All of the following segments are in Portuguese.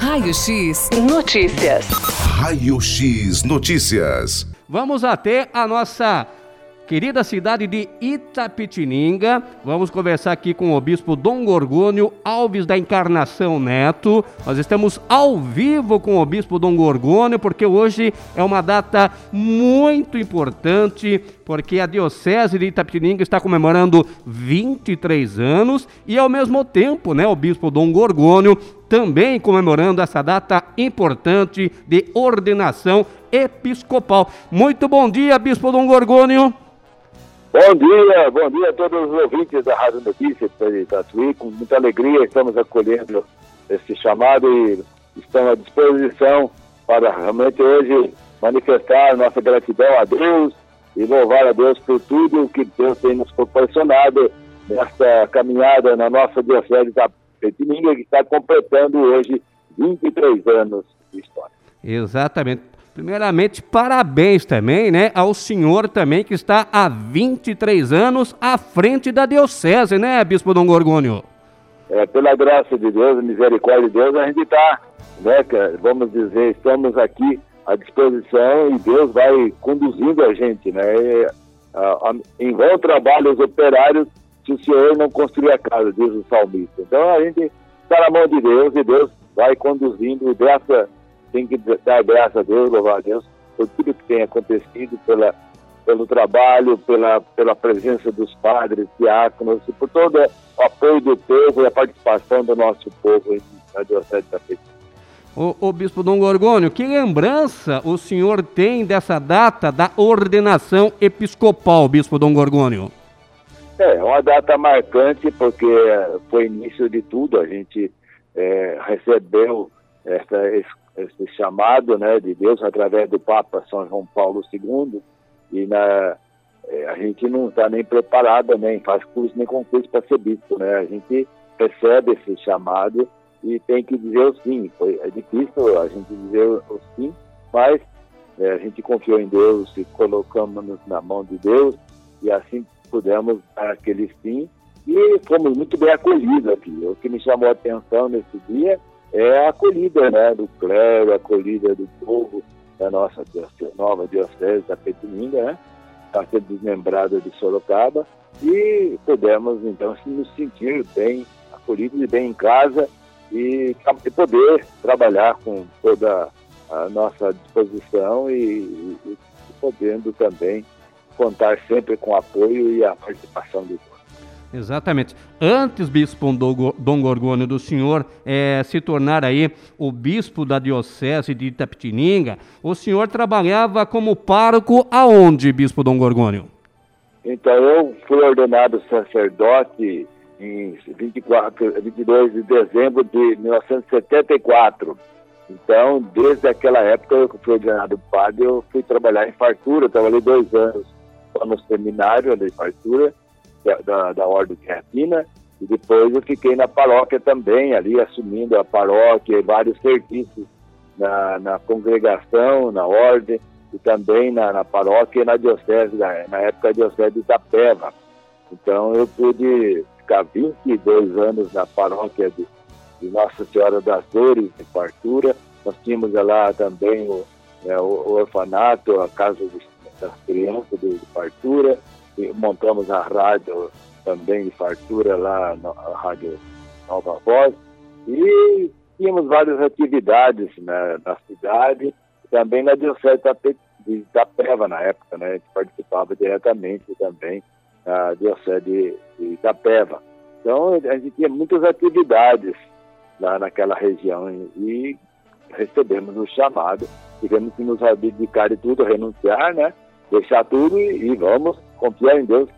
Raio X Notícias. Raio X Notícias. Vamos até a nossa querida cidade de Itapetininga. Vamos conversar aqui com o bispo Dom Gorgônio Alves da Encarnação Neto. Nós estamos ao vivo com o bispo Dom Gorgônio porque hoje é uma data muito importante, porque a Diocese de Itapetininga está comemorando 23 anos e ao mesmo tempo, né, o bispo Dom Gorgônio também comemorando essa data importante de ordenação episcopal. Muito bom dia, bispo Dom Gorgônio. Bom dia, bom dia a todos os ouvintes da Rádio Notícias de Tatuí. Com muita alegria estamos acolhendo esse chamado e estamos à disposição para realmente hoje manifestar nossa gratidão a Deus e louvar a Deus por tudo que Deus tem nos proporcionado nesta caminhada na nossa Diocese da Petininga, que está completando hoje 23 anos de história. Exatamente. Primeiramente, parabéns também, né, ao senhor também que está há 23 anos à frente da diocese, né, Bispo Dom Gorgônio? É, pela graça de Deus, misericórdia de Deus, a gente está, né, vamos dizer, estamos aqui à disposição e Deus vai conduzindo a gente, né? Em vão trabalho os operários se o Senhor não construir a casa, diz o salmista. Então a gente está na mão de Deus e Deus vai conduzindo dessa tem que dar graças a Deus, louvar a Deus por tudo que tem acontecido, pela, pelo trabalho, pela, pela presença dos padres, diáconos, por todo o apoio do povo e a participação do nosso povo na Diocese da Petina. O, o Bispo Dom Gorgônio, que lembrança o senhor tem dessa data da ordenação episcopal, Bispo Dom Gorgônio? É, uma data marcante porque foi início de tudo, a gente é, recebeu essa esse chamado né, de Deus através do Papa São João Paulo II e na, é, a gente não está nem preparada, nem faz curso nem concurso para ser bispo, né? A gente recebe esse chamado e tem que dizer o sim. Foi, é difícil a gente dizer o sim, mas é, a gente confiou em Deus e colocamos-nos na mão de Deus e assim pudemos dar aquele sim e fomos muito bem acolhidos aqui. O que me chamou a atenção nesse dia é a acolhida né, do clero, a acolhida do povo da nossa diocese, nova diocese da Petininga, né? Está sendo desmembrada de Sorocaba e pudemos então nos sentir bem acolhidos e bem em casa e, e poder trabalhar com toda a nossa disposição e, e, e podendo também contar sempre com o apoio e a participação do povo. Exatamente. Antes, bispo Dom Gorgônio, do senhor é, se tornar aí o bispo da diocese de Itapetininga, o senhor trabalhava como pároco aonde, bispo Dom Gorgônio? Então, eu fui ordenado sacerdote em 24, 22 de dezembro de 1974. Então, desde aquela época eu fui ordenado padre, eu fui trabalhar em fartura, trabalhei dois anos no seminário de fartura, da, da Ordem Serafina, e depois eu fiquei na paróquia também, ali assumindo a paróquia e vários serviços na, na congregação, na ordem, e também na, na paróquia e na diocese, na, na época a diocese de Itapeva. Então eu pude ficar 22 anos na paróquia de, de Nossa Senhora das Dores, de Fartura. Nós tínhamos lá também o, né, o, o orfanato, a casa de, das crianças de, de Fartura montamos a rádio também de fartura lá, a Rádio Nova Voz, e tínhamos várias atividades né, na cidade, também na Diocese de Itapeva na época, né, a gente participava diretamente também na Diocese de, de Itapeva. Então a gente tinha muitas atividades lá naquela região e recebemos o chamado, tivemos que nos abdicar de tudo, renunciar, né, deixar tudo e, e vamos confiar em Deus,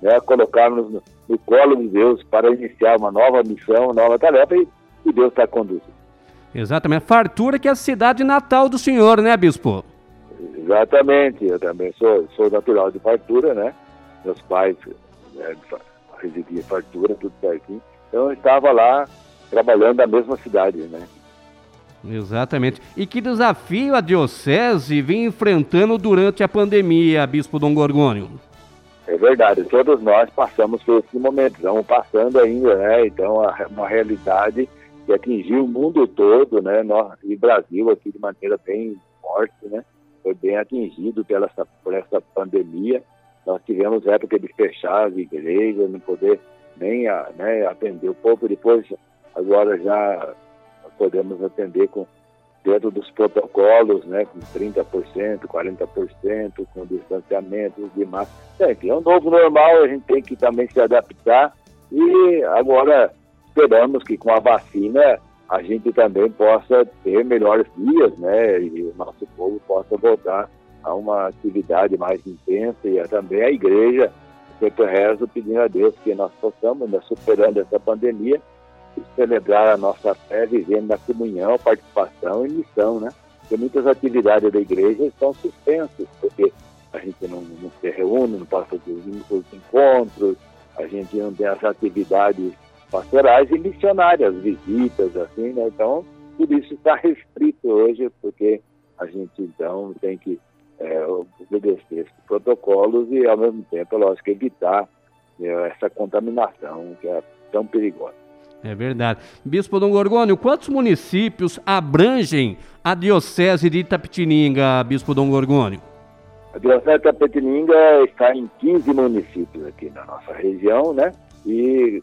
né, colocarmos no, no, colo de Deus para iniciar uma nova missão, uma nova tarefa e, e Deus está conduzindo. Exatamente. Fartura que é a cidade natal do senhor, né, bispo? Exatamente. Eu também sou, sou natural de Fartura, né? Meus pais né, residiam em Fartura, tudo certinho. Então eu estava lá trabalhando na mesma cidade, né? Exatamente. E que desafio a Diocese vem enfrentando durante a pandemia, Bispo Dom Gorgônio? É verdade, todos nós passamos por esse momento, estamos passando ainda, né? Então, uma realidade que atingiu o mundo todo, né? Nós, e Brasil aqui de maneira bem forte, né? Foi bem atingido pela essa, por essa pandemia. Nós tivemos época de fechar as igrejas, não poder nem né, atender o povo. Depois, agora já podemos atender com dentro dos protocolos, né, com 30%, 40%, com distanciamento de massa. É, é um novo normal, a gente tem que também se adaptar e agora esperamos que com a vacina a gente também possa ter melhores dias, né, e o nosso povo possa voltar a uma atividade mais intensa e também a igreja sempre rezo pedindo a Deus que nós possamos, né, superando essa pandemia, celebrar a nossa fé vivendo na comunhão, participação e missão, né? Porque muitas atividades da igreja estão suspensas, porque a gente não, não se reúne, não passa os encontros, a gente não tem as atividades pastorais e missionárias, visitas, assim, né? Então, tudo isso está restrito hoje, porque a gente, então, tem que é, obedecer esses protocolos e, ao mesmo tempo, lógico, evitar é, essa contaminação que é tão perigosa. É verdade. Bispo Dom Gorgônio, quantos municípios abrangem a Diocese de Itapetininga, Bispo Dom Gorgônio? A Diocese de Itapetininga está em 15 municípios aqui na nossa região, né? E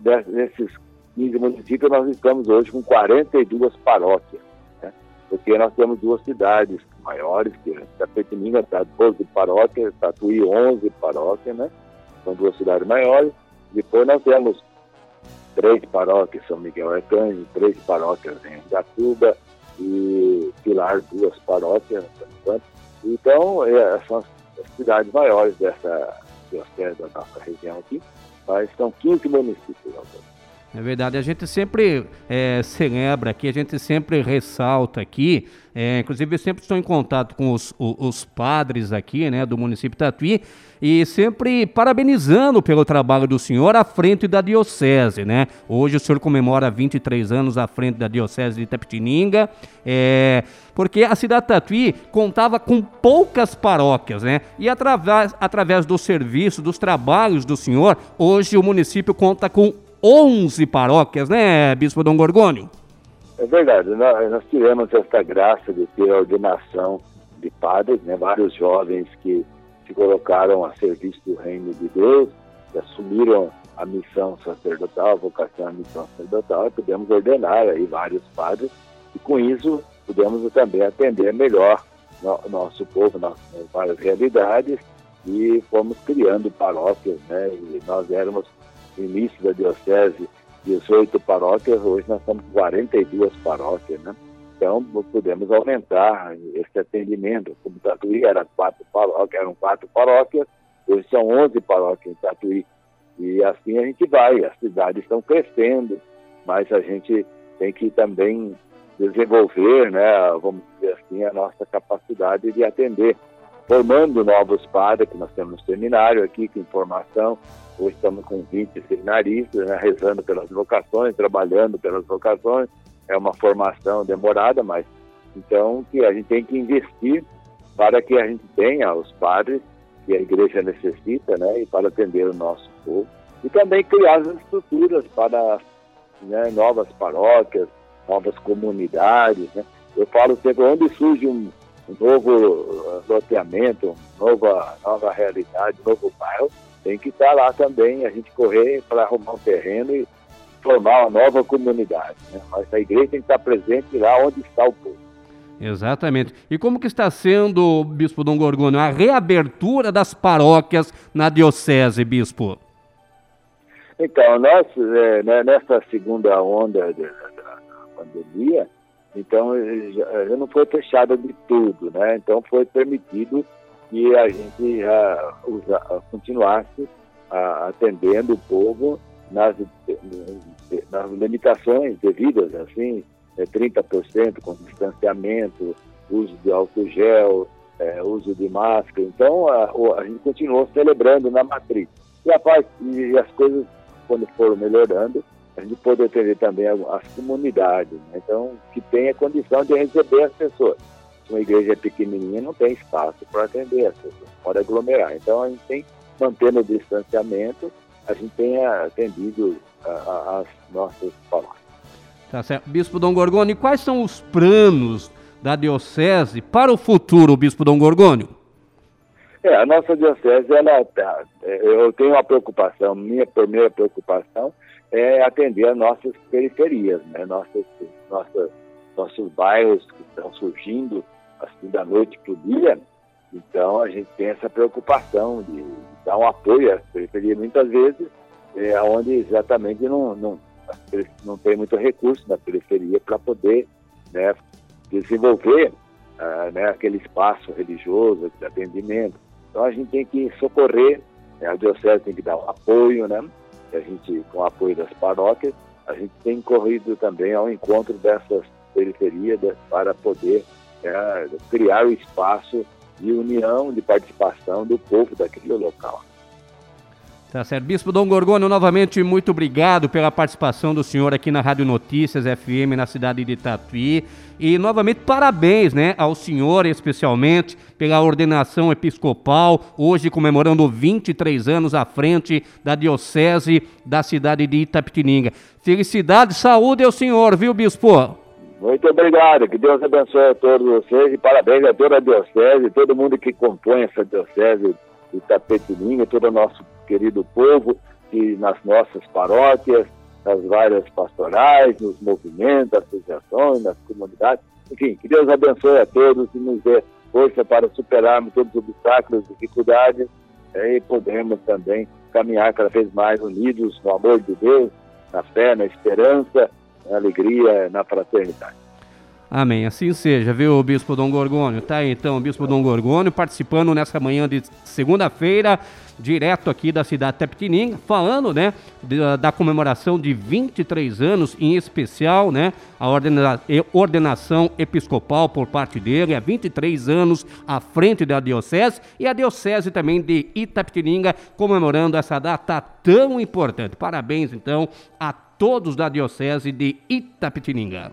desses 15 municípios nós estamos hoje com 42 paróquias, né? Porque nós temos duas cidades maiores, que é Itapetininga está 12 paróquias, Tatuí 11 paróquias, né? São duas cidades maiores. Depois nós temos três paróquias, São Miguel Arcanjo, três paróquias em Gatuba e Pilar, duas paróquias, Então, é, são as cidades maiores dessa diocese da nossa região aqui, mas são 15 municípios. É verdade, a gente sempre é, celebra aqui, a gente sempre ressalta aqui, é, inclusive eu sempre estou em contato com os, os, os, padres aqui, né, do município de Tatuí, e sempre parabenizando pelo trabalho do senhor à frente da diocese, né? Hoje o senhor comemora 23 anos à frente da diocese de Itapetininga, é, porque a cidade de Tatuí contava com poucas paróquias, né? E através, através do serviço, dos trabalhos do senhor, hoje o município conta com 11 paróquias, né, Bispo Dom Gorgônio? É verdade, nós, tivemos essa graça de ter a ordenação de padres, né, vários jovens que se colocaram a serviço do reino de Deus, que assumiram a missão sacerdotal, a vocação à missão sacerdotal, e pudemos ordenar aí vários padres, e com isso pudemos também atender melhor no, nosso povo, nossas várias realidades, e fomos criando paróquias, né, e nós éramos no início da diocese 18 paróquias, hoje nós com 42 paróquias, né? Então, podemos aumentar esse atendimento. Como Tatuí era quatro paróquias, eram quatro paróquias, hoje são 11 paróquias em Tatuí. E assim a gente vai, as cidades estão crescendo, mas a gente tem que também desenvolver, né, vamos dizer assim, a nossa capacidade de atender, formando novos padres, que nós temos seminário aqui com informação, Hoje estamos com 20 seminaristas, né, rezando pelas vocações, trabalhando pelas vocações. É uma formação demorada, mas então que a gente tem que investir para que a gente tenha os padres que a igreja necessita, né, e para atender o nosso povo. E também criar as estruturas para né, novas paróquias, novas comunidades. Né. Eu falo sempre, onde surge um, um novo loteamento, uma nova, nova realidade, novo bairro, tem que estar lá também, a gente correr para arrumar um terreno e formar uma nova comunidade. Né? Mas a igreja tem que estar presente lá onde está o povo. Exatamente. E como que está sendo, Bispo Dom Gorgônio, a reabertura das paróquias na Diocese, Bispo? Então, nós, é, nessa segunda onda da, da pandemia, então já, já não foi fechada de tudo, né? Então foi permitido que a gente usa, continuasse atendendo o povo nas, nas limitações devidas, assim, é 30% com distanciamento, uso de álcool gel, é, uso de máscara. Então, a, a, gente continuou celebrando na matriz. E, a e as coisas, quando foram melhorando, a gente pôde atender também as comunidades. Né? Então, que tenha condição de receber as pessoas uma igreja pequenininha não tem espaço para atender as pessoas, pode aglomerar. Então a gente tem, mantendo o distanciamento, a gente tem atendido as nossas palavras. Tá certo. Bispo Dom Gorgônio, quais são os planos da Diocese para o futuro, Bispo Dom Gorgônio? É, a nossa Diocese, ela, tá, é, eu tenho uma preocupação, minha primeira preocupação é atender as nossas periferias, né? Nossas, nossas, nossos bairros que estão surgindo assim da noite para o dia. Então a gente tem essa preocupação de dar um apoio às periferias. Muitas vezes é onde exatamente não, não, não tem muito recurso na periferia para poder né, desenvolver uh, né, aquele espaço religioso de atendimento. Então a gente tem que socorrer, né, a diocese tem que dar um apoio, né? A gente, com o apoio das paróquias, a gente tem corrido também ao encontro dessas periferias para poder é, criar o espaço de união, de participação do povo daquele local. Tá certo. Bispo Dom Gorgônio, novamente, muito obrigado pela participação do senhor aqui na Rádio Notícias FM, na cidade de Tatuí. E, novamente, parabéns né, ao senhor, especialmente, pela ordenação episcopal, hoje comemorando 23 anos à frente da Diocese da cidade de Itapetininga. Felicidade, saúde ao senhor, viu, Bispo? Muito obrigado, que Deus abençoe a todos vocês e parabéns a toda a Diocese, todo mundo que compõe essa Diocese de Itapetininga, todo o nosso querido povo, e nas nossas paróquias, nas várias pastorais, nos movimentos, associações, nas comunidades. Enfim, que Deus abençoe a todos e nos dê força para superarmos todos os obstáculos, dificuldades é, e podemos também caminhar cada vez mais unidos no amor de Deus, na fé, na esperança, na alegria, na fraternidade. Amém. Assim seja, viu, Bispo Dom Gorgônio? Tá aí, então, Bispo Dom Gorgônio participando nessa manhã de segunda-feira, direto aqui da cidade de Tepetininga, falando, né, da, da, comemoração de 23 anos, em especial, né, a ordena, ordenação episcopal por parte dele, há 23 anos à frente da Diocese, e a Diocese também de Itapetininga comemorando essa data tão importante. Parabéns, então, a todos da Diocese de Itapetininga.